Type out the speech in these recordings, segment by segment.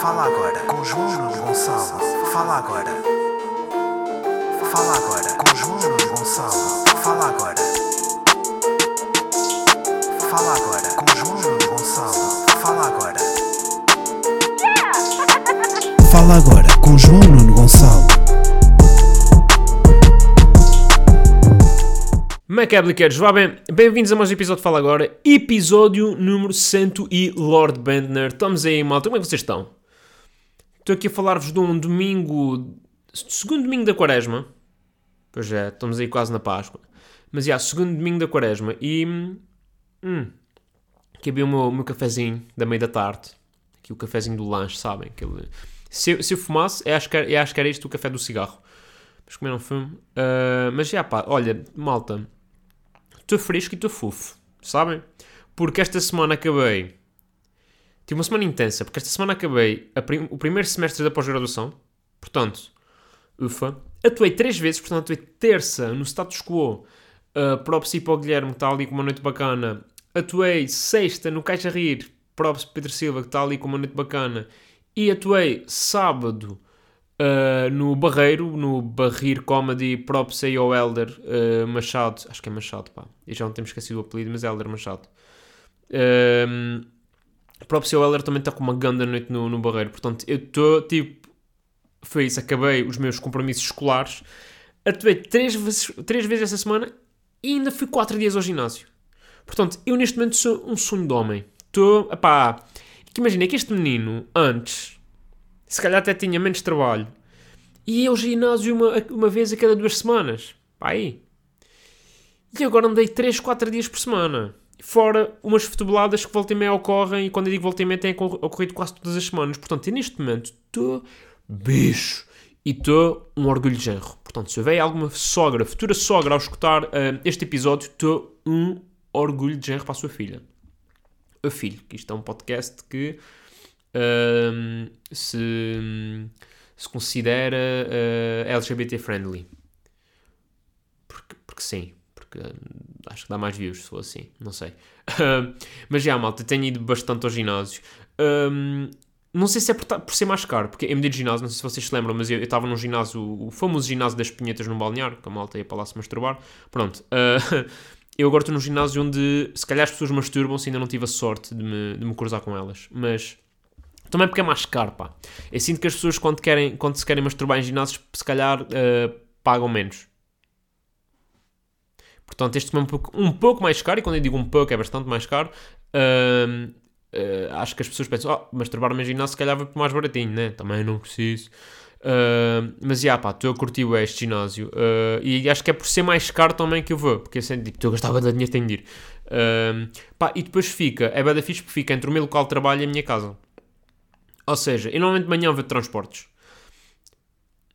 Fala agora com João Gonçalo. Fala agora. Fala agora com João Gonçalo. Fala agora. Fala agora com João Gonçalo. Fala agora. Fala agora com João Nuno Gonçalo. Macabliqueiros, vá bem, bem-vindos a mais um episódio de Fala Agora, episódio número 100 e Lord Bendner. Estamos aí, malta, como é que vocês estão? Estou aqui a falar-vos de um domingo, segundo domingo da quaresma, pois é, estamos aí quase na Páscoa, mas já, segundo domingo da quaresma, e, hum, aqui havia o meu, meu cafezinho da meia da tarde, aqui o cafezinho do lanche, sabem? Aquele, se, eu, se eu fumasse, eu acho, que, era- eu acho que era isto o café do cigarro. Mas como eu não fumo, ah, mas já pá, olha, malta, estou fresco e estou fofo, sabem? Porque esta semana acabei. Tive uma semana intensa, porque esta semana acabei prim- o primeiro semestre da pós-graduação. Portanto, ufa. Atuei três vezes, portanto, atuei terça no status quo uh, props e para o Guilherme, que está ali com uma noite bacana. Atuei sexta no Caixa Rir, props Pedro Silva, que está ali com uma noite bacana. E atuei sábado Uh, no Barreiro, no Barrir Comedy, props aí ao Elder uh, Machado, acho que é Machado, pá, e já não temos esquecido o apelido, mas é Elder Machado. Props aí ao Elder também está com uma ganda noite no, no Barreiro, portanto, eu estou tipo, foi isso, acabei os meus compromissos escolares, atuei três vezes, três vezes essa semana e ainda fui quatro dias ao ginásio. Portanto, eu neste momento sou um sonho de homem. Estou, que imagina que este menino, antes, se calhar até tinha menos trabalho. Ia ao ginásio uma, uma vez a cada duas semanas. Pá, aí. E agora andei 3, 4 dias por semana. Fora umas futeboladas que volta e meia ocorrem. E quando eu digo volta e meia, ocor- ocorrido quase todas as semanas. Portanto, neste momento estou bicho. E estou um orgulho de genro. Portanto, se houver alguma sogra, futura sogra, ao escutar ah, este episódio, estou um orgulho de genro para a sua filha. A filho, que isto é um podcast que Ahm, se, se considera ah, LGBT friendly. Porque, porque sim, ah, acho que dá mais views se for assim, não sei. Mas já, malta, tenho ido bastante ao ginásio. Ahm, não sei se é por, por ser mais caro, porque em medida de ginásio, não sei se vocês se lembram, mas eu estava num ginásio, o famoso ginásio das punhetas no balneário, que a malta ia para lá se masturbar. Pronto. ah, eu agora estou num ginásio onde se calhar as pessoas masturbam se ainda não tive a sorte de me, de me cruzar com elas. Mas também porque é mais caro, pá. Eu sinto que as pessoas quando, querem, quando se querem masturbar em ginásios, se calhar eh, pagam menos. Portanto, este é um pouco, um pouco mais caro, e quando eu digo um pouco é bastante mais caro. Eh, acho que as pessoas pensam, oh, masturbar-me em ginásio se calhar vai mais baratinho, né? Também não preciso. Ahm, mas, já, pá, estou a curtir este ginásio. Ah, e acho que é por ser mais caro também que eu vou, porque sempre digo, estou a gastar de dinheiro, tenho de ir. Ahm, pá, e depois fica, é bada fixe porque fica entre o meu local de trabalho e a minha casa. Ou seja, eu normalmente de manhã vou de transportes.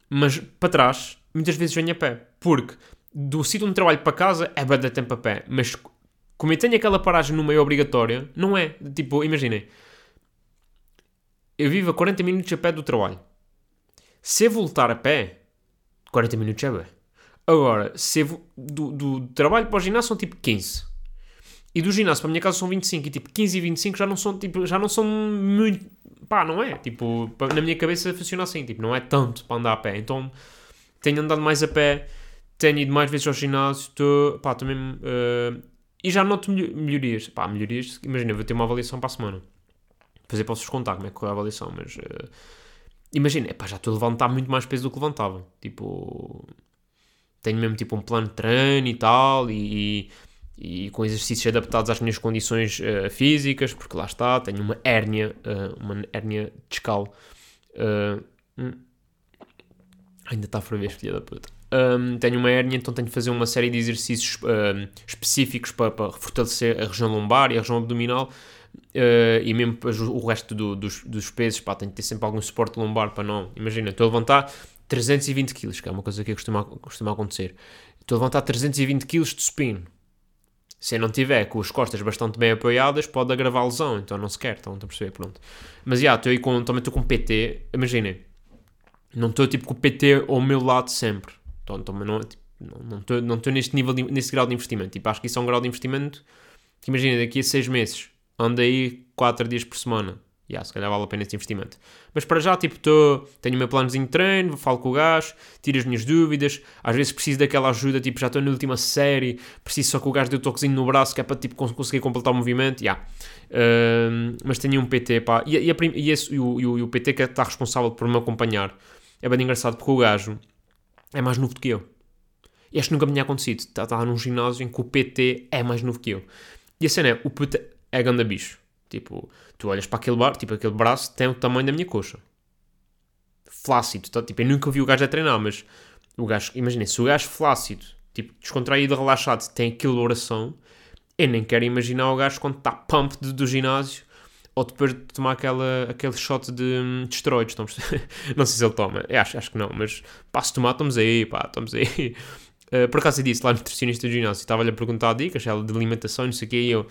Mas para trás, muitas vezes venho a pé. Porque do sítio onde trabalho para casa é bada tempo a pé. Mas como eu tenho aquela paragem no meio obrigatória, não é. Tipo, imaginem. Eu vivo a 40 minutos a pé do trabalho. Se eu voltar a pé, 40 minutos é bem. Agora, se eu do, do trabalho para o ginásio são tipo 15. E do ginásio para a minha casa são 25. E tipo, 15 e 25 já não são, tipo, já não são muito. Pá, não é? Tipo, na minha cabeça funciona assim. Tipo, não é tanto para andar a pé. Então, tenho andado mais a pé. Tenho ido mais vezes ao ginásio. Estou, pá, também. eh, e já noto melho- melhorias. Pá, melhorias. Imagina, vou ter uma avaliação para a semana. Eu posso-vos contar como é que foi a avaliação, mas. eh, imagina, epá, já estou a levantar muito mais peso do que levantava. Tipo. Tenho mesmo tipo um plano de treino e tal. E, e com exercícios adaptados às minhas condições eh, físicas, porque lá está, tenho uma hérnia, eh, uma hérnia discal. Eh, hum. ainda está a ferver, filha da puta. Um, tenho uma hérnia, então tenho de fazer uma série de exercícios um, específicos para, para fortalecer a região lombar e a região abdominal. Uh, e mesmo o resto do- dos, dos pesos, pá, tenho de ter sempre algum suporte lombar para não. Imagina, estou a levantar 320 kg, que é uma coisa que costuma, costuma acontecer. Estou a levantar 320 kg de supino. Se eu não tiver com as costas bastante bem apoiadas, pode agravar a lesão, então não se quer, estão a perceber, pronto. Mas já, estou aí com, também estou com PT, imaginem, não estou tipo com PT ao meu lado sempre. Então, também não tipo, não estou não estou neste nível, de- nesse grau de investimento. Tipo, acho que isso é um grau de investimento que imagina, daqui a seis meses, ando aí 4 dias por semana yeah, se calhar vale a pena esse investimento. Mas para já, tipo, tô, tenho o meu planozinho de treino, falo com o gajo, tiro as minhas dúvidas, às vezes preciso daquela ajuda, tipo, já estou na última série, preciso só que o gajo dê o toquezinho no braço, que é para, tipo, conseguir completar o movimento, yeah. Uh, mas tenho um PT, pá, e, e, a, e, esse, e, o, e, o, PT que está responsável por me acompanhar, é bem engraçado porque o gajo é mais novo do que eu. E que nunca me tinha acontecido. Está tá num ginásio em que o PT é mais novo que eu. E a cena é, o PT é ganda bicho. Tipo, tu olhas para aquele bar, tipo, aquele braço tem o tamanho da minha coxa. Flácido. Tá? Tipo, eu nunca vi o gajo a treinar, mas o gajo, imaginem, se o gajo flácido, tipo, descontraído, relaxado, tem aquele oração, eu nem quero imaginar o gajo quando está pump do, do ginásio ou depois de tomar aquela, aquele shot de, de esteroides. não sei se ele toma, eu acho, acho que não, mas pá, se tomar, estamos aí, pá, estamos aí. Uh, por acaso eu disse lá no nutricionista do ginásio, estava-lhe a perguntar dicas, ela de alimentação, não sei o quê, e eu,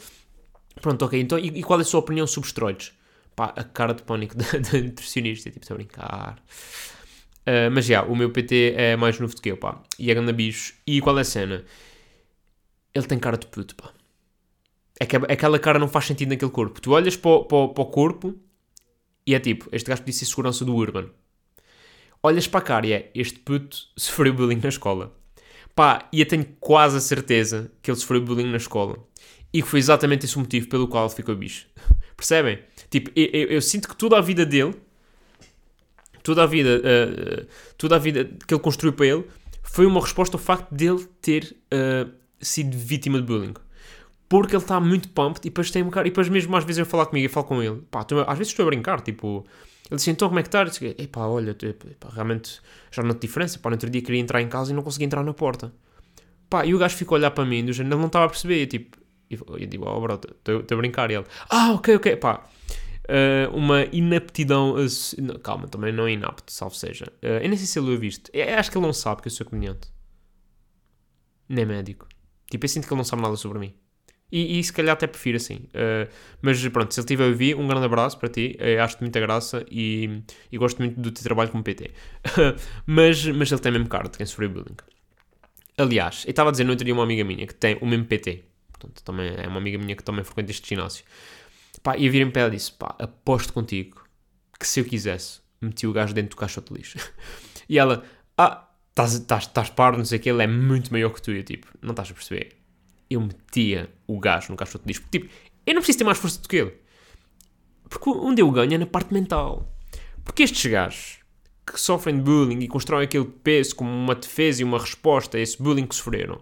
pronto, ok, então, e, e, qual é a sua opinião sobre esteroides? Pá, a cara de pânico da, da nutricionista, tipo, a brincar. Uh, mas já, o meu PT é mais novo do que eu, pá, e é grande bicho. E qual é a cena? Ele tem cara de puto, pá. É que aquela cara não faz sentido naquele corpo. Tu olhas para o, para, para o corpo e é tipo, este gajo podia ser segurança do Urban. Olhas para a cara e é, este puto sofreu bullying na escola. Pá, e eu tenho quase a certeza que ele sofreu bullying na escola. E que foi exatamente esse o motivo pelo qual ele ficou bicho. Percebem? Tipo, eu, eu, eu, sinto que toda a vida dele, toda a vida, uh, toda a vida que ele construiu para ele, foi uma resposta ao facto dele ter uh, sido vítima de bullying. Porque ele está muito pumped e depois tem um cara. E depois mesmo às vezes eu falar comigo e falo com ele. Pá, às vezes estou a brincar, tipo. Ele disse, então como é que está? Eu disse, epá, olha, epá, realmente já não te diferença. Pá, no outro dia queria entrar em casa e não conseguia entrar na porta. Pá, e o gajo ficou a olhar para mim, do género, ele não estava a perceber. E, tipo, eu digo, oh bro, estou a brincar. E ele, ah, ok, ok, pá. Uh, uma inaptidão. Uh, calma, também não é inapto, salvo seja. Uh, eu nem sei se ele o visto. Eu acho que ele não sabe que eu sou comediante. Nem médico. Tipo, eu sinto que ele não sabe nada sobre mim. E, e se calhar até prefiro assim. Uh, mas pronto, se ele estiver a ouvir, um grande abraço para ti. Uh, Acho-te muita graça e, e, gosto muito do teu trabalho como PT. mas, mas ele tem mesmo cara de quem bullying. Aliás, eu estava a dizer no outro dia uma amiga minha que tem o mesmo PT. Portanto, também é uma amiga minha que também frequenta este ginásio. Pá, e a vir em pé disse: pá, aposto contigo que se eu quisesse, meti o gajo dentro do caixote de lixo. e ela, ah, estás par, não sei o que, ele é muito maior que tu. E eu tipo, não estás a perceber eu metia o gajo no caixote disco. Tipo, eu não preciso ter mais força do que ele. Porque onde eu ganho é na parte mental. Porque estes gajos que sofrem de bullying e constroem aquele peso como uma defesa e uma resposta a esse bullying que sofreram,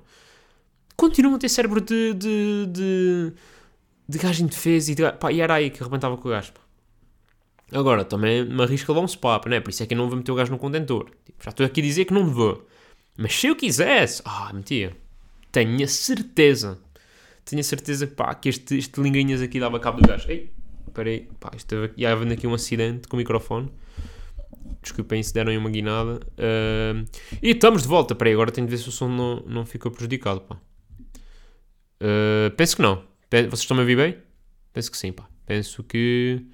continuam a ter cérebro de, de, de, de gajo indefeso e, de, pá, e era aí que arrebentava com o gajo. Agora, também me arrisco a levar um spap, né? Por isso é que eu não vou meter o gajo no contentor. Tipo, já estou aqui a dizer que não vou. Mas se eu quisesse, ah, metia tenho a certeza, tenho a certeza pá, que este, este linguinhas aqui dava cabo do gajo. Ei, espera aí, pá, estava ia havendo aqui um acidente com o microfone. Desculpem se deram uma guinada. Uh, e estamos de volta. Espera aí, agora tenho de ver se o som não, não ficou prejudicado, pá. Uh, penso que não. Vocês estão a ouvir bem? Penso que sim, pá. Penso que...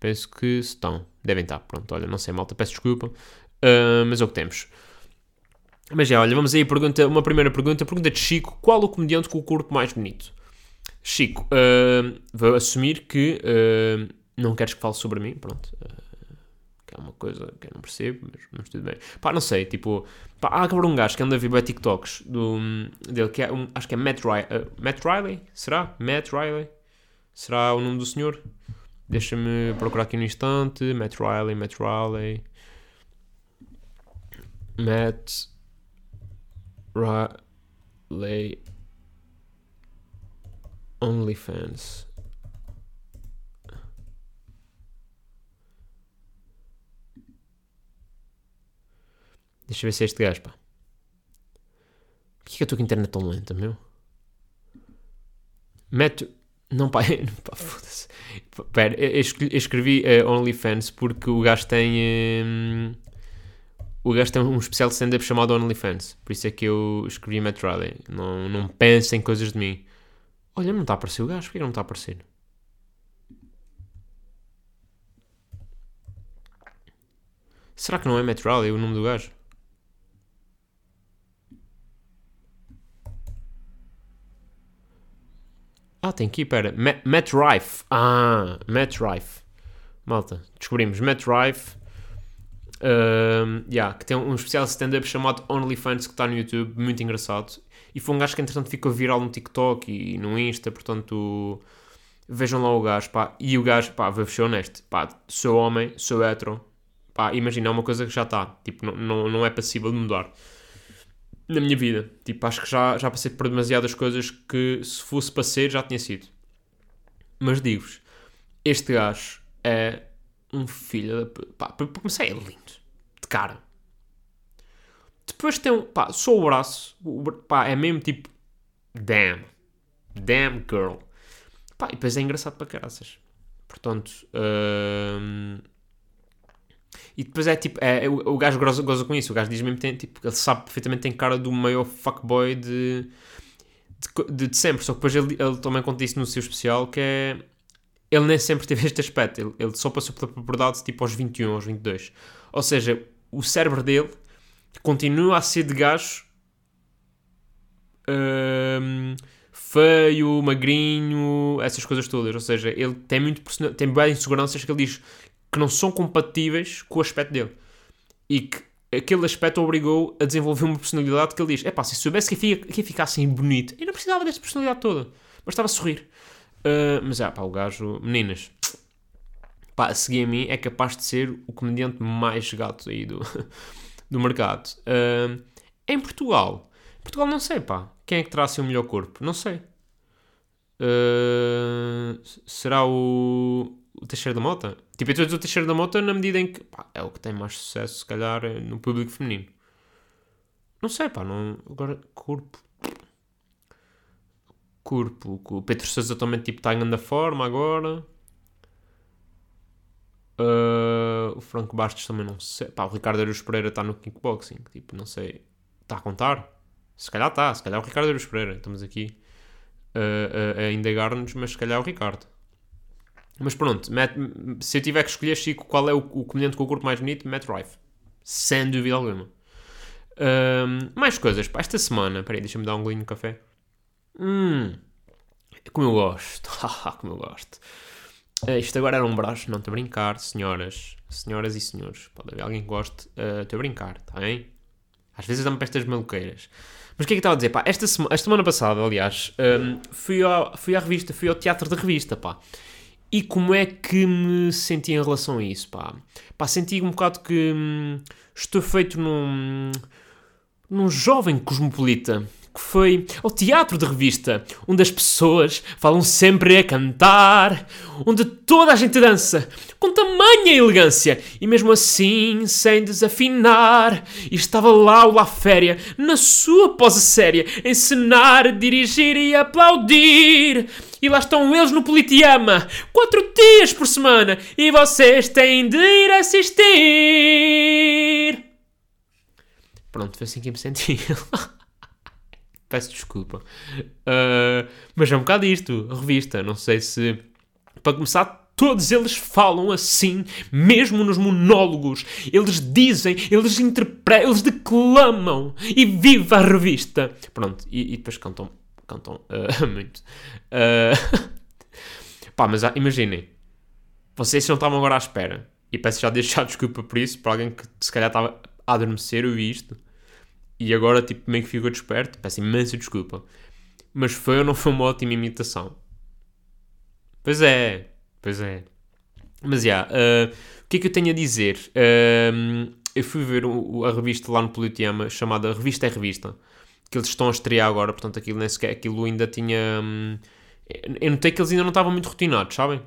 Penso que estão. Devem estar. Pronto, olha, não sei, malta. Peço desculpa. Uh, mas é o que temos. Mas já, olha, vamos aí pergunta, uma primeira pergunta. Pergunta de Chico: Qual o comediante com o corpo mais bonito? Chico, uh, vou assumir que uh, não queres que fale sobre mim, pronto. Uh, que é uma coisa que eu não percebo, mas, mas tudo bem. Pá, não sei, tipo, pá, há agora um gajo que anda a ver TikToks do, dele, que é um, acho que é Matt, Riley, Matt Riley? Será? Matt Riley? Será o nome do senhor? Deixa-me procurar aqui no instante. Matt Riley, Matt Riley. Matt Riley OnlyFans. Deixa eu ver se é este gajo, pá. Porquê que eu estou com a internet tão lenta, meu? Mete. Não, pá, pá foda-se. Pera, eu escrevi uh, OnlyFans porque o gajo tem. Uh, o gajo tem um especial stand-up chamado OnlyFans. Por isso é que eu escrevi Matt Riley. Não, não pensem coisas de mim. Olha, não está a aparecer o gajo. Porquê não está a aparecer? Será que não é Matt Riley o nome do gajo? Ah, tem aqui, pera. Matt, Matt Rife. Ah, Matt Rife. malta, descobrimos Matt Rife, um, yeah, que tem um especial stand-up chamado OnlyFans que está no YouTube, muito engraçado. E foi um gajo que entretanto ficou viral no TikTok e no Insta, portanto vejam lá o gajo, pá. E o gajo, pá, vou ser honesto, pá, sou homem, sou hetero, pá, imagina, é uma coisa que já está, tipo, não, não, não é passível de mudar na minha vida. Tipo, acho que já, já passei por demasiadas coisas que se fosse para ser já tinha sido. Mas digo-vos, este gajo é um filho da. Pá, para começar, é lindo. De cara. Depois tem um. Pá, só o braço. O, pá, é mesmo tipo. Damn. Damn girl. Pá, e depois é engraçado para caraças. Portanto. Hum, e depois é tipo. É, é, o, o gajo goza, goza com isso. O gajo diz mesmo tem, tipo, ele sabe perfeitamente tem cara do maior fuckboy de, de, de, de sempre. Só que depois ele, ele também conta isso no seu especial que é. Ele nem sempre teve este aspecto. Ele, ele só passou pela puberdade tipo aos 21, aos 22. Ou seja, o cérebro dele continua a ser de gajo. hum, feio, magrinho, essas coisas todas. Ou seja, ele tem muito tem bem inseguranças que ele diz que não são compatíveis com o aspecto dele. E que aquele aspecto obrigou a desenvolver uma personalidade que ele diz: é pá, se soubesse que ia, que ia ficar assim bonito, eu não precisava dessa personalidade toda, bastava sorrir. Uh, mas é pá, o gajo, meninas, pá, a seguir a mim é capaz de ser o comediante mais gato aí do, do mercado. Uh, em Portugal, Portugal não sei, pá, quem é que terá assim o melhor corpo? Não sei. Uh, será o, o Teixeira da Mota? Tipo, eu estou o Teixeira da Mota na medida em que pá, é o que tem mais sucesso, se calhar, no público feminino. Não sei, pá, não... agora, corpo. Corpo. O Pedro Sousa também tipo, está em grande forma agora. Uh, o Franco Bastos também não sei. Pá, o Ricardo Aruz Pereira está no kickboxing. Tipo, não sei. Está a contar? Se calhar está. Se calhar o Ricardo Aruz Pereira. Estamos aqui uh, uh, a indagar-nos, mas se calhar o Ricardo. Mas pronto, se eu tiver que escolher, Chico, qual é o, o comediante com o corpo mais bonito? Matt Rife. Sem dúvida alguma. Um, mais coisas. Pá, esta semana... Peraí, deixa-me dar um golinho de café. Hum... Como eu gosto. como eu gosto. Uh, isto agora era um braço. Não, estou a brincar, senhoras. Senhoras e senhores. Pode haver alguém que goste. Uh, a brincar, está bem? Às vezes dá-me para estas maluqueiras. Mas o que é que estava a dizer? Pá, esta, esta semana passada, aliás, um, fui, ao, fui à revista, fui ao teatro da revista, pá. E como é que me senti em relação a isso, pá? Pá, senti um bocado que hum, estou feito num, num jovem cosmopolita que foi ao teatro de revista, onde as pessoas falam sempre a cantar, onde toda a gente dança com tamanha elegância e mesmo assim sem desafinar. E estava lá o La Féria, na sua pose séria, encenar, dirigir e aplaudir. E lá estão eles no Politeama, quatro dias por semana, e vocês têm de ir assistir. Pronto, foi assim que me senti. Peço desculpa. Uh, mas é um bocado isto, revista. Não sei se. Para começar, todos eles falam assim, mesmo nos monólogos. Eles dizem, eles interpretam, eles declamam. E viva a revista! Pronto, e, e depois cantam, cantam uh, muito. Uh, pá, mas imaginem. Vocês não estavam agora à espera. E peço já deixar desculpa por isso, para alguém que se calhar estava a adormecer, eu vi isto. E agora, tipo, meio que ficou desperto. Peço imensa desculpa. Mas foi ou não foi uma ótima imitação? Pois é, pois é. Mas, já, yeah, uh, o que é que eu tenho a dizer? Uh, eu fui ver o, a revista lá no Politeama, chamada Revista é Revista, que eles estão a estrear agora, portanto aquilo nem sequer, aquilo ainda tinha... Um, eu notei que eles ainda não estavam muito rotinados, sabem?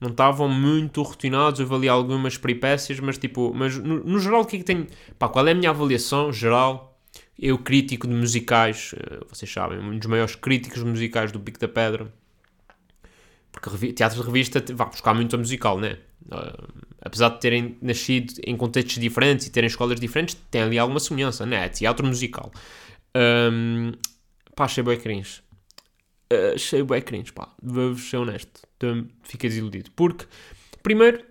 Não estavam muito rotinados, eu avaliei algumas peripécias, mas tipo, mas no, no geral o que é que tenho... Pá, qual é a minha avaliação geral? Eu, crítico de musicais, eh, vocês sabem, um dos maiores críticos musicais do Pico da Pedra. Porque teatro de revista vai buscar muito a musical, né? Uh, apesar de terem nascido em contextos diferentes e terem escolas diferentes, tem ali alguma semelhança, né? É teatro musical. Um, pá, achei bem cringe. Uh, achei bem cringe, pá. Vou-vos ser honesto. Então, fiquei desiludido. Porque, primeiro,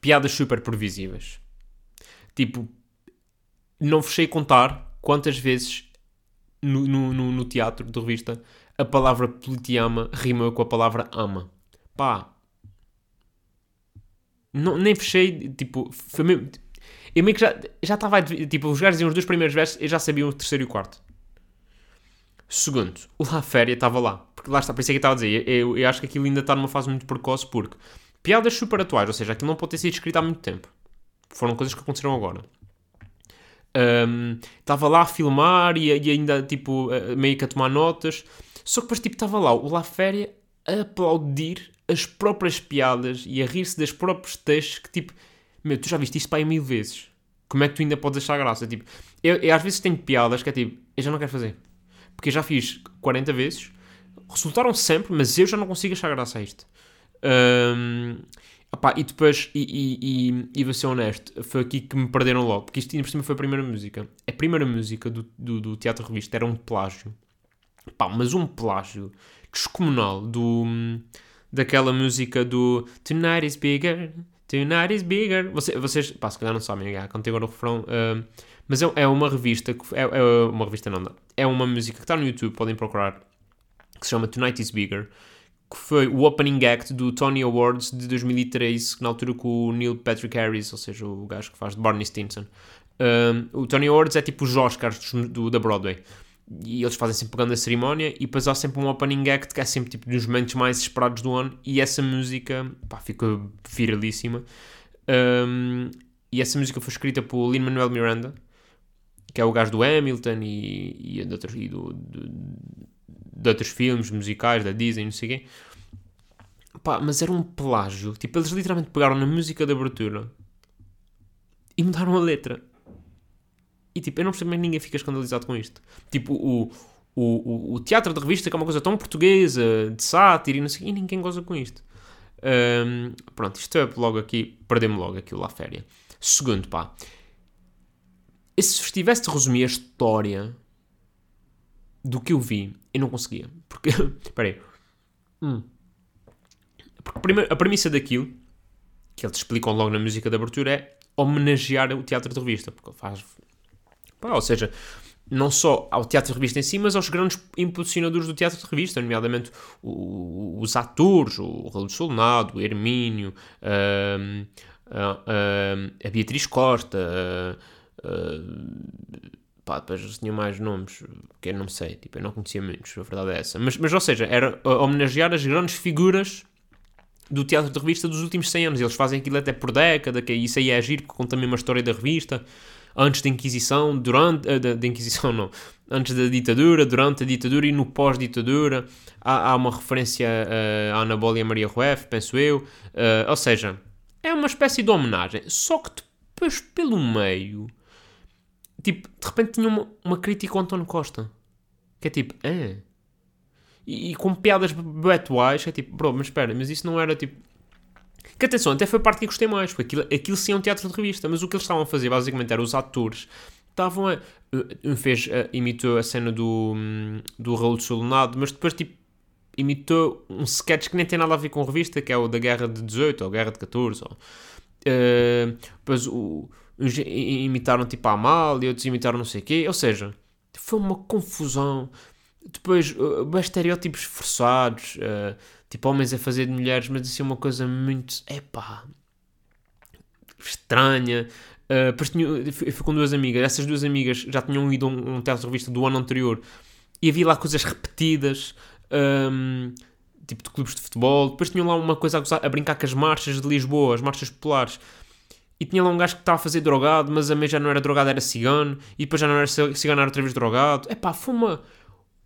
piadas super previsíveis. Tipo, não sei contar quantas vezes no, no, no, teatro de revista a palavra politiama rima com a palavra ama. Pá. Não, nem fechei, tipo, foi mesmo, eu meio que já, já estava, tipo, os gajos diziam os dois primeiros versos, eu já sabia o terceiro e o quarto. Segundo, o La Féria estava lá. Porque lá está, por isso é que eu estava a dizer. Eu, eu acho que aquilo ainda está numa fase muito precoce, porque piadas super atuais, ou seja, aquilo não pode ter sido escrito há muito tempo. Foram coisas que aconteceram agora. Um, Estava lá a filmar e, e ainda, tipo, meio que a tomar notas. Só que depois, tipo, estava lá o La Féria a aplaudir as próprias piadas e a rir-se dos próprios textos que, tipo, meu, tu já viste isto para aí mil vezes. Como é que tu ainda podes achar graça? Tipo, eu, eu às vezes tenho piadas que é tipo, eu já não quero fazer. Porque eu já fiz 40 vezes, resultaram sempre, mas eu já não consigo achar graça a isto. Ahm, opá, e depois, e, e, e, e vou ser honesto, foi aqui que me perderam logo, porque isto por cima foi a primeira música. A primeira música do, do, do Teatro Revista era um plágio. Pá, mas um plágio descomunal do, daquela música do Tonight is bigger, tonight is bigger. Vocês, vocês pá, se calhar não sabem, já, cantei agora o refrão. ahm, mas é, é uma revista, que, é, é uma revista não, é uma música que está no YouTube, podem procurar, que se chama Tonight is Bigger, que foi o opening act do Tony Awards de 2013, na altura com o Neil Patrick Harris, ou seja, o gajo que faz de Barney Stinson. Um, o Tony Awards é tipo os Oscars do, da Broadway. E eles fazem sempre pegando a cerimónia e depois há sempre um opening act que é sempre tipo dos momentos mais esperados do ano e essa música pá, ficou viralíssima. Um, e essa música foi escrita por Lin-Manuel Miranda, que é o gajo do Hamilton e, e do, do- de outros filmes musicais da Disney, não sei o quê. Pá, mas era um plágio. Tipo, eles literalmente pegaram na música de abertura e mudaram a letra. E tipo, eu não percebo bem que ninguém fica escandalizado com isto. Tipo, o, o, o, o teatro de revista, que é uma coisa tão portuguesa, de sátira e não sei o e ninguém goza com isto. Ahm, pronto, isto é logo aqui, perdemos logo aquilo lá féria. Segundo, pá, se tivesse de resumir a história do que eu vi, eu não conseguia. Porque, espera. Hum. Porque a premissa daquilo, que eles explicam logo na música de abertura, é homenagear o teatro de revista. Porque faz. Pá, ou seja, não só ao teatro de revista em si, mas aos grandes impulsionadores do teatro de revista, nomeadamente o- os atores, o Raul Solnado, o Hermínio, ahm, a, a- a Beatriz Costa, pá, depois tinha mais nomes que eu não sei, tipo, eu não conhecia muitos, a verdade é essa. Mas, mas ou seja, era uh, homenagear as grandes figuras do teatro de revista dos últimos 100 anos. Eles fazem aquilo até por década, que isso aí é giro, porque conta mesmo a história da revista. Antes da Inquisição, durante. eh, da, da Inquisição não. Antes da ditadura, durante a ditadura e no pós-ditadura. Há, há uma referência eh, à Ana e Maria Rueff, penso eu. Eh, ou seja, é uma espécie de homenagem. Só que depois, pelo meio. Tipo, de repente tinha uma, uma crítica ao António Costa. Que é tipo, ah. E, e com piadas que é tipo, bro, mas espera, mas isso não era tipo. Que atenção, até foi a parte que gostei mais, porque aquilo, aquilo sim é um teatro de revista, mas o que eles estavam a fazer basicamente era os atores estavam a. Um fez, eh, imitou a cena do, hum, do Raul de Solonado, mas depois tipo imitou um sketch que nem tem nada a ver com revista, que é o da Guerra de 18 ou Guerra de 14. Ou, eh, depois o, uns imitaram tipo a Amália, outros imitaram não sei o quê, ou seja, foi uma confusão. Depois, uh, estereótipos forçados, uh, tipo homens a fazer de mulheres, mas assim uma coisa muito, epá, estranha. Uh, depois tinha, fui fui com duas amigas, essas duas amigas já tinham ido a um, um teatro revista do ano anterior e havia lá coisas repetidas, um, tipo de clubes de futebol. Depois tinham lá uma coisa a, gozar- a brincar com as marchas de Lisboa, as marchas populares. E tinha lá um gajo que estava a fazer drogado, mas a mãe já não era drogado, era cigano. E depois já não era ci- cigano, era outra vez drogado. Epá, foi uma,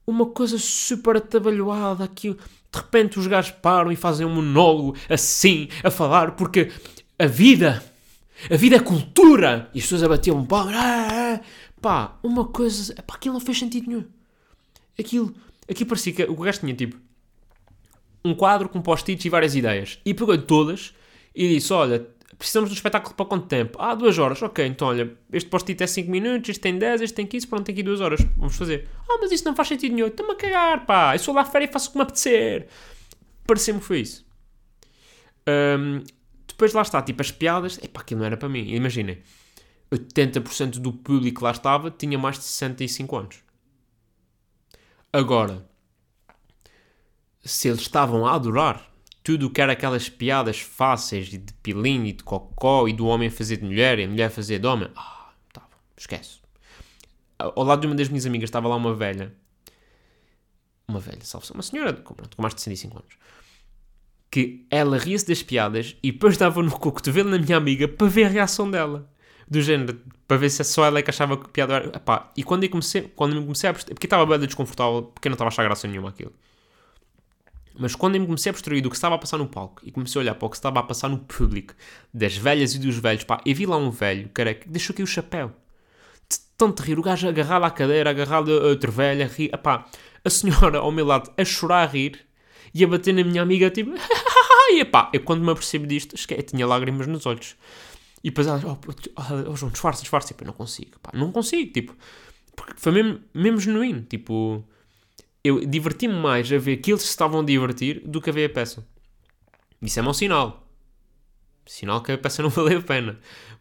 uma coisa super atabalhoada aqui. De repente os gajos param e fazem um monólogo assim, a falar, porque a vida, a vida é cultura. E as pessoas abatiam palmas. Ah, ah. Pá, uma coisa... Epá, aquilo não fez sentido nenhum. Aquilo, aquilo parecia que o gajo tinha tipo um quadro com post-its e várias ideias. E pegou todas e disse: Olha, precisamos de um espetáculo para quanto tempo? Ah, duas horas. Ok, então olha, este post-it é 5 minutos, este tem 10, este tem 15, pronto, tem aqui duas horas. Vamos fazer. Ah, mas isso não faz sentido nenhum. Estou-me a cagar, pá. Eu sou lá fora e faço o que me apetecer. Pareceu-me foi isso. Ahm, depois lá está, tipo, as piadas. Epá, aquilo não era para mim. Imaginem, 80% do público que lá estava tinha mais de 65 anos. Agora, se eles estavam a adorar, tudo o que era aquelas piadas fáceis de pilinho e de cocó e do homem fazer de mulher e a mulher fazer de homem. Ah, tá, esquece. Ao lado de uma das minhas amigas estava lá uma velha. Uma velha, salve uma senhora pronto, com mais de 65 anos. Que ela ria-se das piadas e depois dava no cotovelo na minha amiga para ver a reação dela. Do género, para ver se só ela é que achava que a piada era. Epá, e quando eu comecei, quando eu comecei a. Porque estava bem desconfortável, porque eu não estava a achar graça nenhuma aquilo. Mas quando eu me comecei a perceber do que estava a passar no palco e comecei a olhar para o que estava a passar no público, das velhas e dos velhos, pá, eu vi lá um velho, cara, que deixou aqui o chapéu. De tanto rir, o gajo agarrado à cadeira, agarrado a outra velha, rir, pá, a senhora ao meu lado a chorar a rir e a bater na minha amiga, tipo, e pá, eu quando me apercebo disto, esquece, tinha lágrimas nos olhos. E depois ela, oh, oh, oh João, disfarça, disfarça, tipo, eu não consigo, pá, não consigo, tipo, porque foi mesmo, mesmo genuíno, tipo eu diverti-me mais a ver que eles se estavam a divertir do que a ver a peça. Isso é mau sinal. Sinal que a peça não valeu a pena.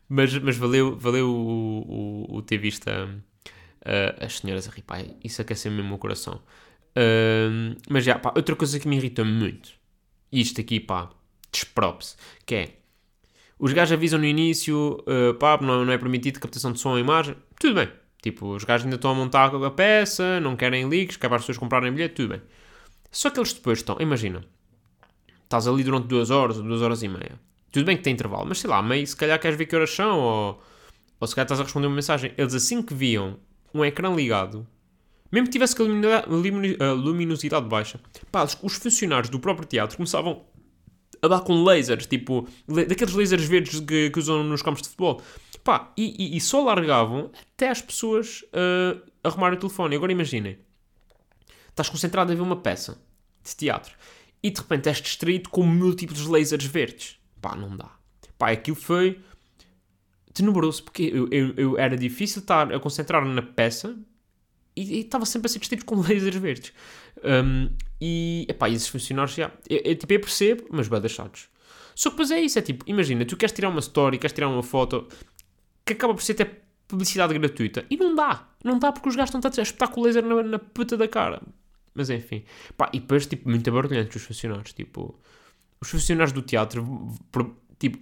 Mas, mas valeu, valeu o, o, o ter visto as senhoras a rir. Pá, isso aqueceu mesmo o coração. Uh, mas já, pá, outra coisa que me irrita muito. Isto aqui, pá, desprops. Que é... Os gajos avisam no início, uh, pá, não, não é permitido captação de som ou imagem. Tudo bem Tipo, os gajos ainda estão a montar a peça, não querem leaks, quer para as pessoas comprarem bilhete, tudo bem. Só que eles depois estão, imagina, estás ali durante duas horas ou duas horas e meia. Tudo bem que tem intervalo, mas sei lá, meio se calhar queres ver que horas são, ou, ou se calhar estás a responder uma mensagem. Eles assim que viam um ecrã ligado, mesmo que tivesse com a luminosidade baixa, pá, os funcionários do próprio teatro começavam a dar com lasers, tipo, daqueles lasers verdes que, que usam nos campos de futebol. Pá, e, e, e só largavam até as pessoas uh, arrumarem o telefone. Agora imaginem, estás concentrado a ver uma peça de teatro e de repente és distraído com múltiplos lasers verdes. Pá, não dá. Pá, aquilo foi tenebroso, porque eu, eu, eu era difícil estar a concentrar na peça e estava sempre a ser distraído com lasers verdes. Um, e, epá, esses funcionários já... Eu, eu, tipo, eu percebo, mas bem deixados. Só que depois é isso, é tipo, imagina, tu queres tirar uma story, queres tirar uma foto, que acaba por ser até publicidade gratuita. E não dá. Não dá porque os gajos estão a espetar com o laser na, na puta da cara. Mas enfim. Pá, e depois, tipo, muito barulhante os funcionários. Tipo, os funcionários do teatro, tipo,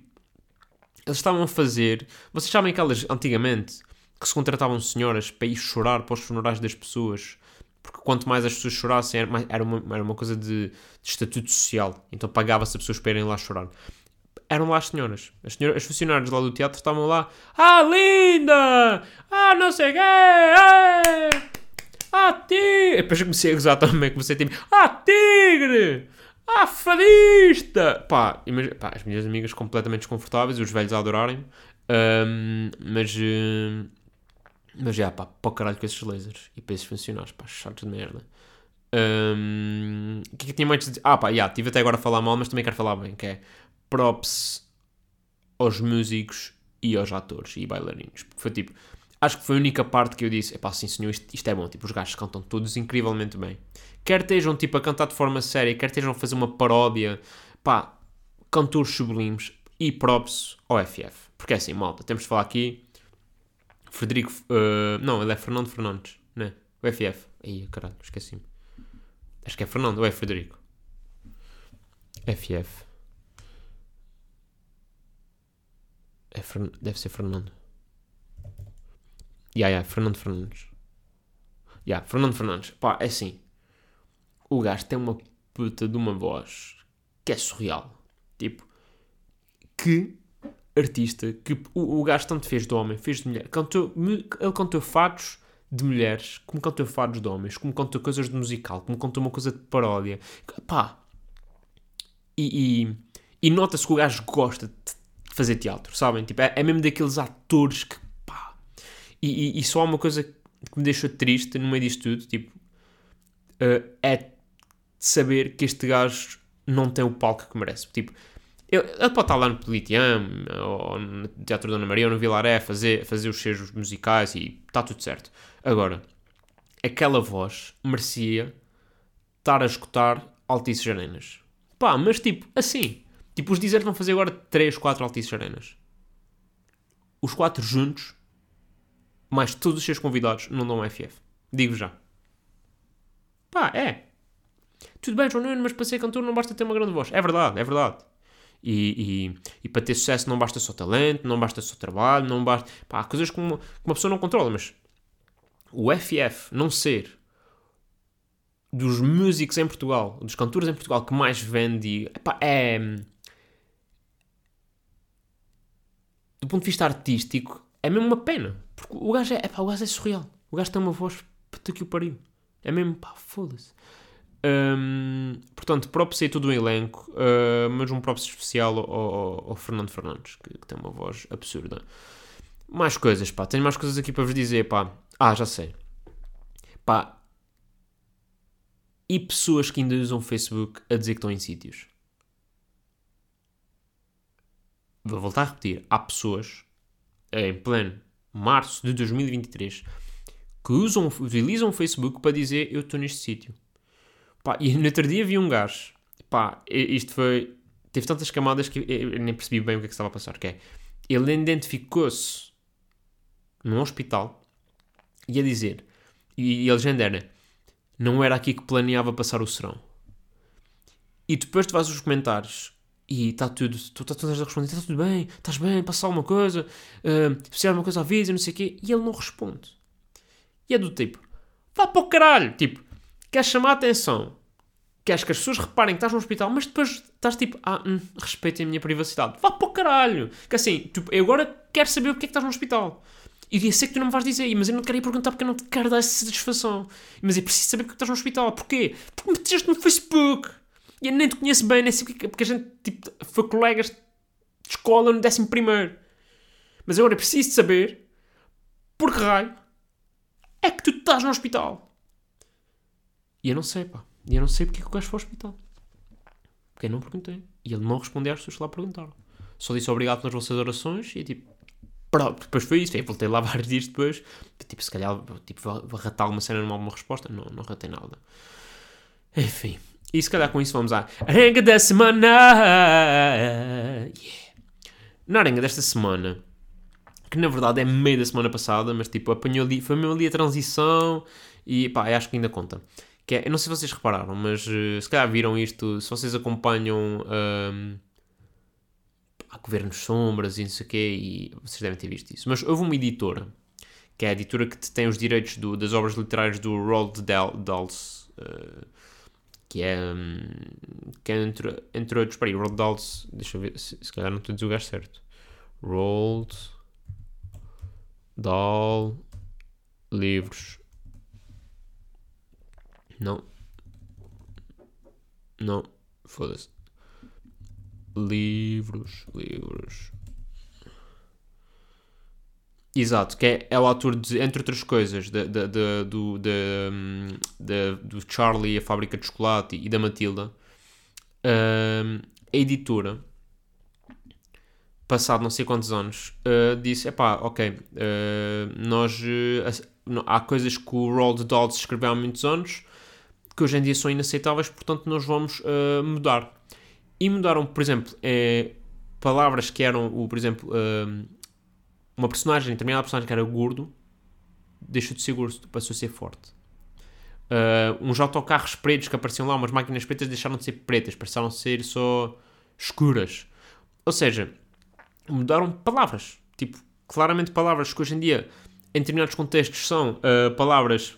eles estavam a fazer. Vocês sabem aquelas, antigamente, que se contratavam senhoras para ir chorar para os funerais das pessoas. Porque quanto mais as pessoas chorassem, era, uma, era uma coisa de, de estatuto social. Então pagava-se as pessoas para irem lá chorar eram lá as senhoras. As, senhoras, as funcionários lá do teatro estavam lá. Ah, linda! Ah, não sei quê! Ah, tigre! Depois eu comecei a gozar também, comecei a tipo, ah, tigre! Ah, fadista! Pá, imagina, pá, as minhas amigas completamente desconfortáveis, os velhos a adorarem um, mas, uh, mas já, pá, para o caralho com esses lasers e para esses funcionários, pá, chatos de merda. Um, o que é que tinha mais de dizer? Ah, pá, já, estive até agora a falar mal, mas também quero falar bem, que é props aos músicos e aos atores e bailarinos. Foi tipo, acho que foi a única parte que eu disse: é pá, sim senhor, isto, isto, é bom. Tipo, os gajos cantam todos incrivelmente bem. Quer estejam tipo a cantar de forma séria, quer estejam a fazer uma paródia, pá, cantores sublimes e props ao FF. Porque é assim, malta, temos de falar aqui. Frederico, uh, não, ele é Fernando Fernandes, né? O FF. Aí, caralho, esqueci-me. Acho que é Fernando ou é Frederico? FF. É Fern... Deve ser Fernando. Yeah, yeah, Fernando Fernandes. Yeah, Fernando Fernandes. Pá, é assim. O gajo tem uma puta de uma voz que é surreal. Tipo, que artista que o, o gajo tanto fez de homem, fez de mulher. Cantou, ele cantou fados de mulheres, como cantou fados de homens, como cantou coisas de musical, como cantou uma coisa de paródia. Pá. E, e, e nota-se que o gajo gosta fazer teatro, sabem? Tipo, é, é mesmo daqueles atores que pá. E, e, e, só há uma coisa que me deixou triste no meio disto tudo, tipo, uh, é saber que este gajo não tem o palco que merece. Tipo, ele, pode estar lá no Politeam, ou no Teatro Dona Maria, ou no Vilaré, fazer, fazer os seus musicais e está tudo certo. Agora, aquela voz merecia estar a escutar Altices Arenas. Pá, mas tipo, assim, Tipo, os Deezer vão fazer agora 3, 4 Altices Arenas. Os 4 juntos, mais todos os seus convidados, não dão FF. Digo já. Pá, é. tudo bem, João Nuno, mas para ser cantor não basta ter uma grande voz. É verdade, é verdade. E, e, e, para ter sucesso não basta só talento, não basta só trabalho, não basta. Pá, há coisas que uma, que uma pessoa não controla, mas o FF não ser dos músicos em Portugal, dos cantores em Portugal que mais vende, epá, é. Do ponto de vista artístico, é mesmo uma pena. Porque o gajo é, epá, o gajo é surreal. O gajo tem uma voz puta que o pariu. É mesmo, pá, foda-se. Um, portanto, props aí todo o elenco, uh, mas um props especial ao, ao, ao Fernando Fernandes, que, que, tem uma voz absurda. Mais coisas, pá, tenho mais coisas aqui para vos dizer, pá. Ah, já sei. Pá. E pessoas que ainda usam Facebook a dizer que estão em sítios. Vou voltar a repetir. Há pessoas, em pleno março de 2023, que usam, utilizam o Facebook para dizer eu estou neste sítio. E no outro dia vi um gajo. Pá, isto foi. Teve tantas camadas que eu nem percebi bem o que é que estava a passar. Que é, ele identificou-se num hospital e a dizer. E, e a legenda era: Não era aqui que planeava passar o serão. E depois tu vais os comentários e está tudo, tu estás a responder, está tudo bem, estás bem, passa alguma coisa, uh, se alguma coisa avisa, não sei o quê, e ele não responde. E é do tipo, vá para o caralho, tipo, queres chamar a atenção, queres que as pessoas reparem que estás no hospital, mas depois estás tipo, ah, hum, respeitem a minha privacidade. Vá para o caralho! Que assim, tipo, eu agora quero saber o que é que estás no hospital. E eu sei que tu não me vais dizer, mas eu não te quero ir perguntar porque eu não te quero dar essa satisfação. Mas eu preciso saber porque é estás no hospital. Porquê? Porque me meteste no Facebook. E eu nem te conheço bem, nem sei porque, porque a gente tipo, foi colegas de escola no 11 primeiro. Mas agora eu preciso de saber por que raio é que tu estás no hospital. E eu não sei, pá. E eu não sei porque é que o gajo foi ao hospital. Porque eu não perguntei. E ele não respondeu às pessoas que lá perguntaram. Só disse obrigado pelas vossas orações e tipo. Pronto, depois foi isso. Aí voltei lá vários dias depois. Tipo, se calhar tipo, vou ratar alguma cena numa alguma resposta. Não, não ratei nada. Enfim. E se calhar com isso vamos à arenga da semana. Yeah. Na arenga desta semana, que na verdade é meio da semana passada, mas tipo, apanhou ali, foi mesmo ali a transição e pá, acho que ainda conta. Que é, eu não sei se vocês repararam, mas uh, se calhar viram isto, se vocês acompanham um, a Governos Sombras e não sei o quê, e vocês devem ter visto isso. Mas houve uma editora, que é a editora que tem os direitos do, das obras literárias do Roald Dahl, uh, que é, um, que é entre, entre outros, peraí, Roald Dahl, deixa eu ver, se, se calhar não estou a dizer o gajo certo. Roald Dahl livros não. Não. Foda-se. Livros. Livros. Exato, que é, é o autor de, entre outras coisas, de, de, de, do, de, do Charlie, a fábrica de chocolate e da Matilda. A editora, passado não sei quantos anos, uh, disse: epá, ok, uh, nós. Uh, há coisas que o Roald Dahl escreveu há muitos anos que hoje em dia são inaceitáveis, portanto nós vamos mudar. E mudaram, por exemplo, é, palavras que eram, o, por exemplo, uma personagem, determinada personagem que era gordo, deixou de ser gordo, passou a ser forte. Uh, uns autocarros pretos que apareciam lá, umas máquinas pretas, deixaram de ser pretas, passaram a ser só escuras. Ou seja, mudaram palavras. Tipo, claramente palavras que hoje em dia, em determinados contextos, são uh, palavras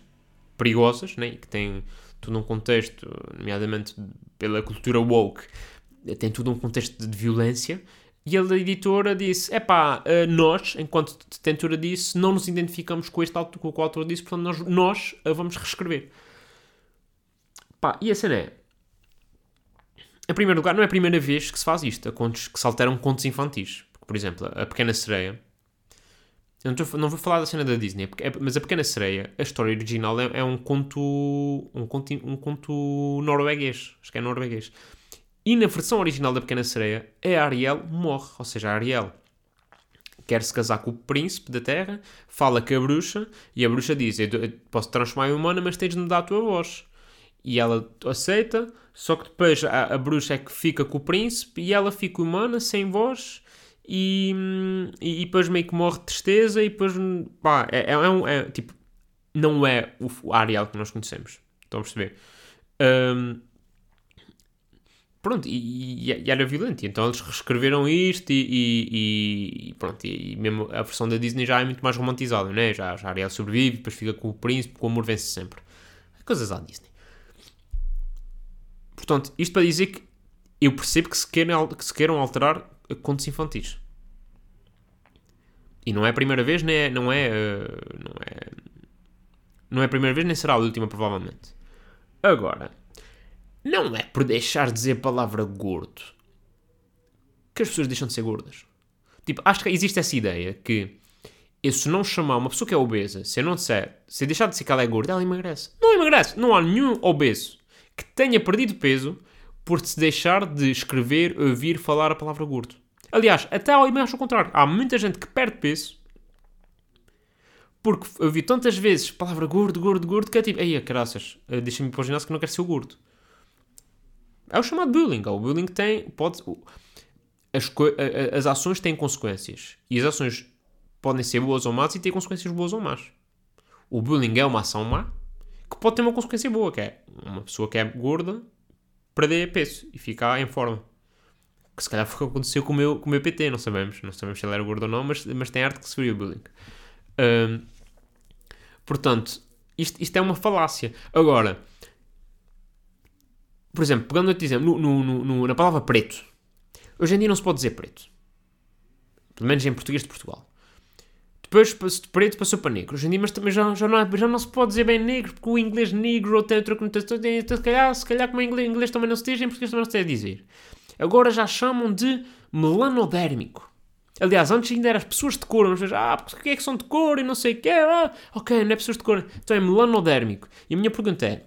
perigosas, né? que têm tudo um contexto, nomeadamente pela cultura woke, tem tudo um contexto de violência. E a editora disse: é pá, eh, nós, enquanto detentora disse, não nos identificamos com este com o autor disse, portanto nós, nós a vamos reescrever. Pá, e a cena é. Em primeiro lugar, não é a primeira vez que se faz isto, a contos, que se alteram contos infantis. Por exemplo, A Pequena Sereia eu não, tô, não vou falar da cena da Disney, é, mas A Pequena Sereia, a história original é, é, um conto um conto, um conto norueguês. Acho que é norueguês. E na versão original da Pequena Sereia, a Ariel morre. Ou seja, a Ariel quer se casar com o príncipe da terra, fala com a bruxa, e a bruxa diz: Eu posso transformar em humana, mas tens de me dar a tua voz. E ela aceita, só que depois a, a bruxa é que fica com o príncipe e ela fica humana, sem voz e, e, e, depois meio que morre de tristeza e depois pá, é, é, é, um, é tipo não é o Ariel que nós conhecemos estão a perceber um, pronto, e, e, e era violento. E então eles reescreveram isto e, e, pronto, e, mesmo a versão da Disney já é muito mais romantizada, né? Já, já Ariel sobrevive, depois fica com o príncipe, o amor vence sempre. Coisas à Disney. Portanto, isto para dizer que eu percebo que se queiram, que se queiram alterar contos infantis. E não é a primeira vez, nem é, não é, uh, não é, não é a primeira vez, nem será a última, provavelmente. Agora, não é por deixar de dizer a palavra gordo que as pessoas deixam de ser gordas. Tipo, acho que existe essa ideia que eu se não chamar uma pessoa que é obesa, se eu não disser, se eu deixar de dizer que ela é gorda, ela emagrece. Não emagrece. Não há nenhum obeso que tenha perdido peso por se deixar de escrever, ouvir, falar a palavra gordo. Aliás, até ao ao contrário. Há muita gente que perde peso porque ouvi tantas vezes a palavra gordo, gordo, gordo, que é tipo, ei, caraças, eh, deixa-me ir para o ginásio que não quero ser o gordo. É o chamado bullying. O bullying tem. Pode, as, as ações têm consequências. E as ações podem ser boas ou más e ter consequências boas ou más. O bullying é uma ação má que pode ter uma consequência boa, que é uma pessoa que é gorda perder peso e ficar em forma. Que se calhar foi o que aconteceu com o meu, com o meu PT, não sabemos. Não sabemos se ele era gordo ou não, mas, mas tem arte que sofreu o bullying. Um, portanto, isto, isto é uma falácia. Agora, por exemplo, pegando outro exemplo, no, no, no, na palavra preto. Hoje em dia não se pode dizer preto. Pelo menos em português de Portugal. Depois de preto passou para negro. Hoje em dia mas também já, já, não, já não se pode dizer bem negro, porque o inglês negro tem outra conotação. Se calhar, se calhar como em inglês, inglês também não se diz, em português também não se deve dizer. Agora já chamam de melanodérmico. Aliás, antes ainda eram as pessoas de cor, mas ah, porque é que são de cor e não sei o quê, ah, ok, não é pessoas de cor, então é melanodérmico. E a minha pergunta é,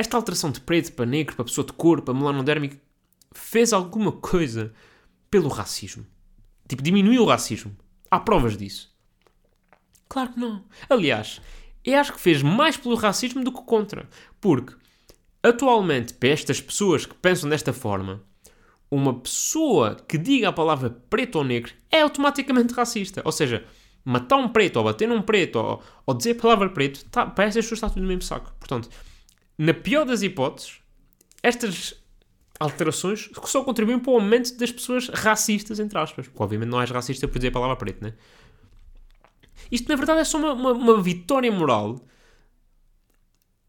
esta alteração de preto para negro, para pessoa de cor, para melanodérmico, fez alguma coisa pelo racismo? Tipo, diminuiu o racismo? Há provas disso? Claro que não. Aliás, eu acho que fez mais pelo racismo do que contra. Porque, atualmente, para estas pessoas que pensam desta forma, uma pessoa que diga a palavra preto ou negro é automaticamente racista. Ou seja, matar um preto ou bater num preto ou, ou dizer a palavra preto, tá, para essas pessoas está tudo no mesmo saco. Portanto, na pior das hipóteses, estas alterações só contribuem para o aumento das pessoas racistas, entre aspas. Porque, obviamente, não és racista por dizer a palavra preto, né? Isto, na verdade, é só uma, uma, uma vitória moral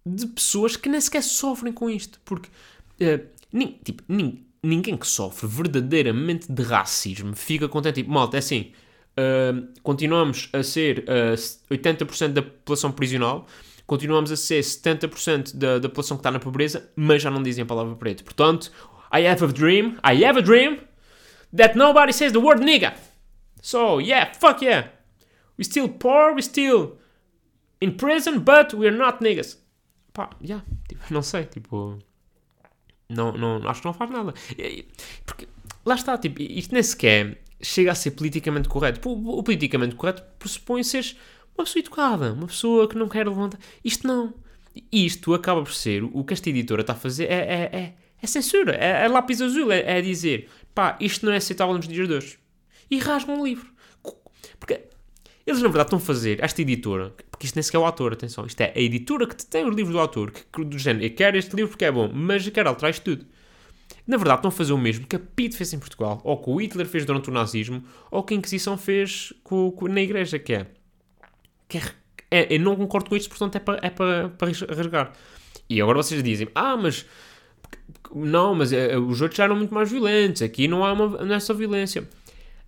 de pessoas que nem sequer sofrem com isto. Porque, uh, nin, tipo, nin, ninguém que sofre verdadeiramente de racismo fica contente. Tipo, malta, é assim, uh, continuamos a ser uh, eh, 80% da população prisional continuamos a ser 70% da, da população que está na pobreza, mas já não dizem a palavra preto. Portanto, I have a dream, I have a dream that nobody says the word nigga. So, yeah, fuck yeah. We still poor, we still in prison, but we're not niggas. Pá, yeah, tipo, não sei, tipo... Não, não, acho que não faz nada. Porque, lá está, tipo, isto nem sequer chega a ser politicamente correto. O, o politicamente correto pressupõe seres uma pessoa educada, uma pessoa que não quer levantar. Isto não. Isto acaba por ser o que esta editora está a fazer é, é, é, é censura, é, é, lápis azul, é, é, dizer pá, isto não é aceitável nos dias de hoje. E rasgam um livro. Porque eles na verdade estão a fazer, esta editora, porque isto nem sequer é o autor, atenção, isto é a editora que tem os livros do autor, que do género, eu quero este livro porque é bom, mas quero alterar isto tudo. Na verdade, estão a fazer o mesmo que a Pitt fez em Portugal, ou que o Hitler fez durante o nazismo, ou que a Inquisição fez com, com, na Igreja, que é que é, é, eu não concordo com isto, portanto é para, é para, para rasgar. E agora vocês dizem, ah, mas não, mas é, os outros já eram muito mais violentos, aqui não há uma, é violência.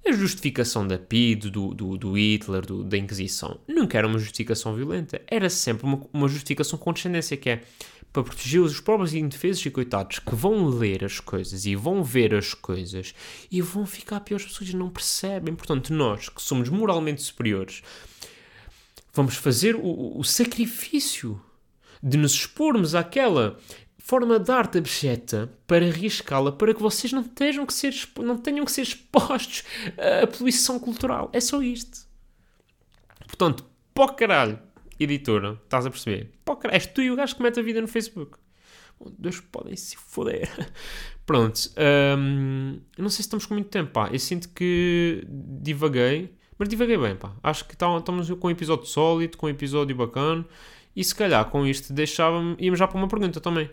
A justificação da PID, do, do, do Hitler, do, da Inquisição, nunca era uma justificação violenta, era sempre uma, uma justificação com descendência, que é para proteger os pobres indefesos e coitados que vão ler as coisas e vão ver as coisas e vão ficar piores pessoas e não percebem. Portanto, nós que somos moralmente superiores Vamos fazer o, o sacrifício de nos expormos àquela forma de arte abjeta para arriscá-la para que vocês não tenham que ser, não tenham que ser expostos à poluição cultural. É só isto. Portanto, pó caralho, editora, estás a perceber? Pó caralho, és tu e o gajo que mete a vida no Facebook. Deus, podem se foder. Pronto, hum, não sei se estamos com muito tempo, pá. Eu sinto que divaguei. Mas divaguei bem, pá. Acho que tá, estamos com um episódio sólido, com um episódio bacana. E se calhar com isto deixava-me. Íamos já para uma pergunta também.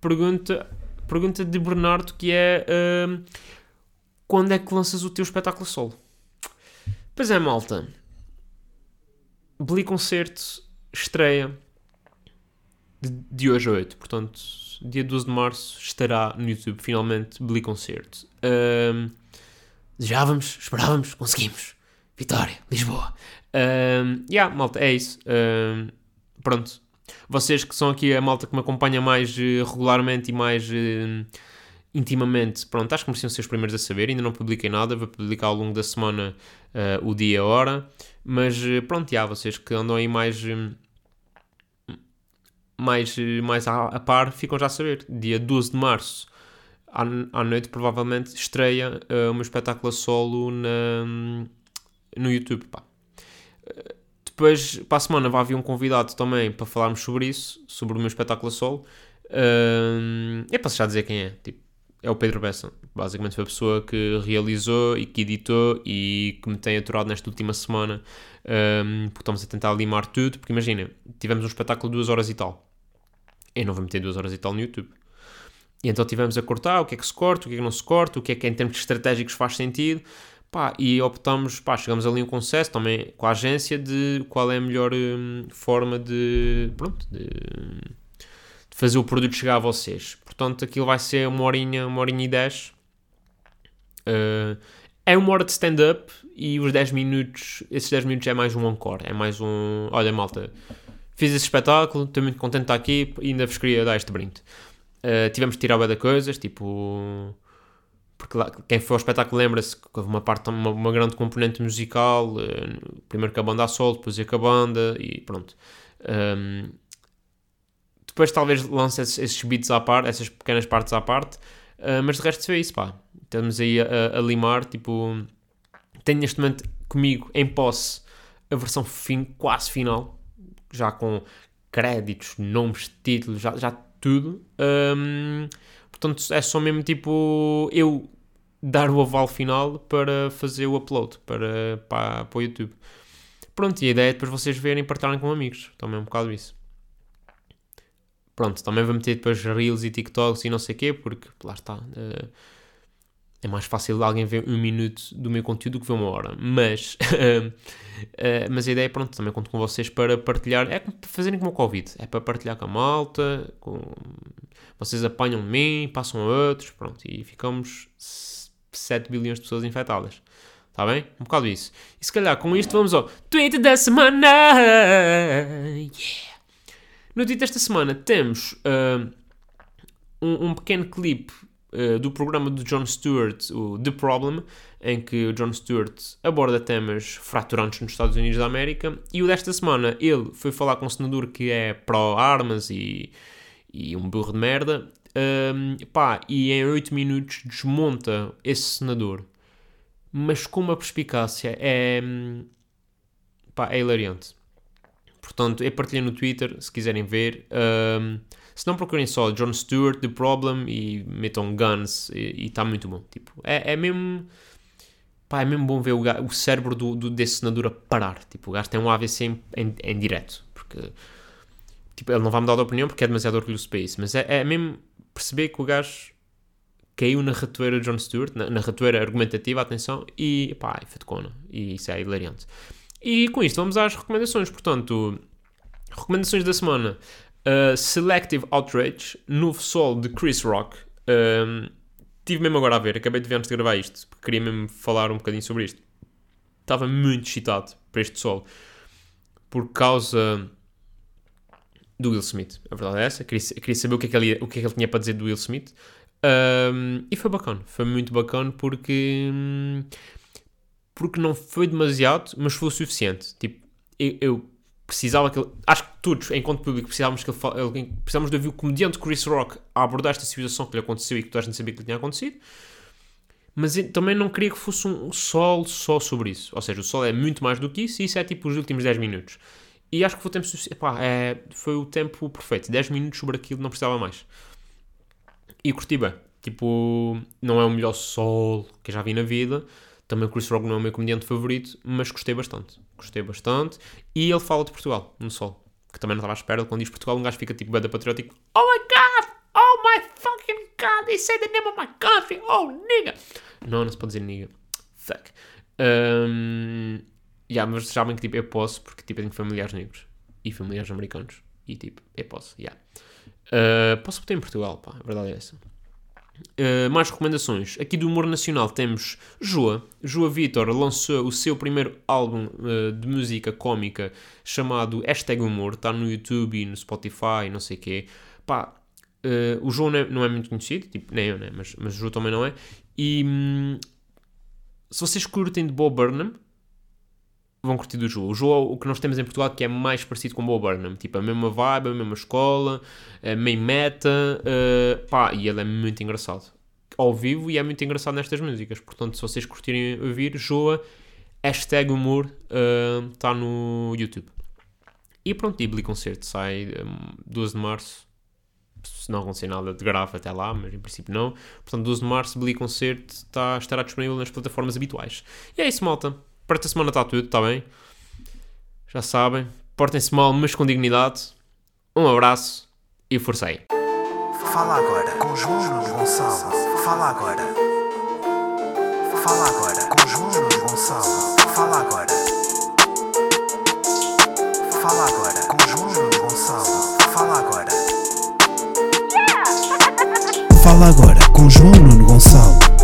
Pergunta pergunta de Bernardo que é hum, quando é que lanças o teu espetáculo solo? Pois é, malta. Beli Concerto estreia de, de hoje a 8, portanto, dia 12 de março estará no YouTube, finalmente, Beli Concerto. Hum, desejávamos, esperávamos, conseguimos. Vitória, Lisboa. Um, yeah, malta, é isso. Pronto. Vocês que são aqui a malta que me acompanha mais uh, regularmente e mais uh, intimamente, pronto, acho que mereciam ser os primeiros a saber. Ainda não publiquei nada, vou publicar ao longo da semana uh, o dia e a hora. Mas pronto, já, vocês que andam aí mais. mais, mais a, a par, ficam já a saber. Dia 12 de março, à, noite, provavelmente, estreia o meu espetáculo solo na no YouTube. Pá. Depois, para a semana, vai haver um convidado também para falarmos sobre isso, sobre o meu espetáculo a solo. É para já dizer quem é. Tipo, é o Pedro Bessa. Basicamente foi a pessoa que realizou e que editou e que me tem aturado nesta última semana. Um, porque estamos a tentar limar tudo. Porque imagina, tivemos um espetáculo de duas horas e tal. Eu não vou meter duas horas e tal no YouTube. E então tivemos a cortar o que é que se corta, o que é que não se corta, o que é que em termos estratégicos faz sentido. Pá, e optamos, pá, chegamos ali a um consenso também com a agência de qual é a melhor hum, forma de, pronto, de, de, fazer o produto chegar a vocês. Portanto, aquilo vai ser uma horinha, uma horinha e dez. Uh, é uma hora de stand-up e os 10 minutos, esses 10 minutos é mais um encore, é mais um, olha malta, fiz esse espetáculo, estou muito contente de estar aqui e ainda vos queria dar este brinde. Uh, tivemos de tirar bem da coisas, tipo porque lá, quem foi ao espetáculo lembra-se que houve uma parte, uma, uma grande componente musical, uh, primeiro com a banda a solo, depois com a banda e pronto. Um, depois talvez lance esses, esses, beats à parte, essas pequenas partes à parte, uh, mas de resto foi isso, pá. Estamos aí a, a, limar, tipo, tenho neste momento comigo em posse a versão fim, quase final, já com créditos, nomes, títulos, já, já tudo. Um, Portanto, é só mesmo tipo eu dar o aval final para fazer o upload para, para, para o YouTube. Pronto, e a ideia é depois vocês verem e partilharem com amigos. Também é um bocado isso. Pronto, também vou meter depois Reels e TikToks e não sei o quê, porque lá está. Uh, é mais fácil alguém ver um minuto do meu conteúdo do que ver uma hora. Mas, uh, mas a ideia é, pronto, também conto com vocês para partilhar. É fazerem como o Covid. É para partilhar com a malta. Com... Vocês apanham mim, passam a outros. Pronto, e ficamos 7 bilhões de pessoas infectadas. Está bem? Um bocado isso. E se calhar com isto vamos ao tweet da semana. Yeah. No tweet desta semana temos uh, um, um pequeno clipe eh, do programa do Jon Stewart, o The Problem, em que o Jon Stewart aborda temas fraturantes nos Estados Unidos da América. E o desta semana ele foi falar com um senador que é pró-armas e, e um burro de merda. Um, pá, e em 8 minutos desmonta esse senador, mas com uma perspicácia é, pá, é hilariante. Portanto, eu partilhei no Twitter, se quiserem ver. Um, se não procurem só John Stewart, The Problem e metam Guns e está muito bom. Tipo, é, é mesmo. Pá, é mesmo bom ver o, o cérebro do, do, desse senador a parar. Tipo, o gajo tem um AVC em, em, em direto. Porque. Tipo, ele não vai mudar de opinião porque é demasiado orgulhoso para isso. Mas é, é mesmo perceber que o gajo caiu na ratoeira de John Stewart, na, na ratoeira argumentativa, atenção, e pá, foi de cona. E isso é hilariante. E com isto vamos às recomendações. Portanto, recomendações da semana. Uh, Selective Outrage, novo solo de Chris Rock. Um, tive mesmo agora a ver, acabei de ver antes de gravar isto, porque queria mesmo falar um bocadinho sobre isto. Estava muito excitado para este solo por causa do Will Smith. A verdade é essa. Queria, queria saber o que, é que ele, o que é que ele tinha para dizer do Will Smith. Um, e foi bacana. Foi muito bacana porque. Porque não foi demasiado, mas foi o suficiente. Tipo, eu, eu precisava que ele, acho que todos, enquanto público, precisávamos que ele, precisávamos de ouvir o comediante Chris Rock a abordar esta situação que lhe aconteceu e que toda a gente sabia que lhe tinha acontecido. Mas também não queria que fosse um sol só sobre isso. Ou seja, o sol é muito mais do que isso e isso é tipo os últimos 10 minutos. E acho que foi o tempo epá, é, foi o tempo perfeito. 10 minutos sobre aquilo não precisava mais. E curti bem. Tipo, não é o melhor sol que já vi na vida, também o Chris Rock não é o meu comediante favorito, mas gostei bastante. Gostei bastante. E ele fala de Portugal, no sol. Que também não estava à espera. Quando diz Portugal, um gajo fica tipo bada patriótico. Oh my God! Oh my fucking God, they say the name of my country, oh nigga. Não, não se pode dizer nigga. Fuck. Um, yeah, mas sabem que tipo, eu posso, porque tipo, eu tenho familiares negros e familiares americanos. E tipo, eu posso, yeah. Uh, posso botar em Portugal, pá, a verdade é essa. Uh, mais recomendações. Aqui do humor nacional temos Joa. Joa Vitor lançou o seu primeiro álbum uh, de música cómica chamado Hashtag Humor. Está no YouTube e no Spotify, não sei o quê. Pá, uh, o Joa não é, não é, muito conhecido, tipo, nem eu, né? mas, mas o Joa também não é. E hum, se vocês curtem de Bob Burnham, vão curtir do João. O João, o que nós temos em Portugal, que é mais parecido com o Bob Burnham. Tipo, a mesma vibe, a mesma escola, a meio meta, uh, pá, e ele é muito engraçado. Ao vivo e é muito engraçado nestas músicas. Portanto, se vocês curtirem ouvir, Joa, hashtag humor, está eh, uh, no YouTube. E pronto, Billy Concerto sai um, 12 de março. Se não acontecer nada de grave até lá, mas em princípio não. Portanto, 12 de março, Billy Concerto está, estará disponível nas plataformas habituais. E é isso, malta. Para esta semana está tudo, está bem? Já sabem. Portem-se mal, mas com dignidade. Um abraço e forcei. Fala agora com João Gonçalo. Fala agora. Fala agora com João Gonçalo. Fala agora. Fala agora com João Gonçalo. Fala agora. Fala agora com João Nuno Gonçalo.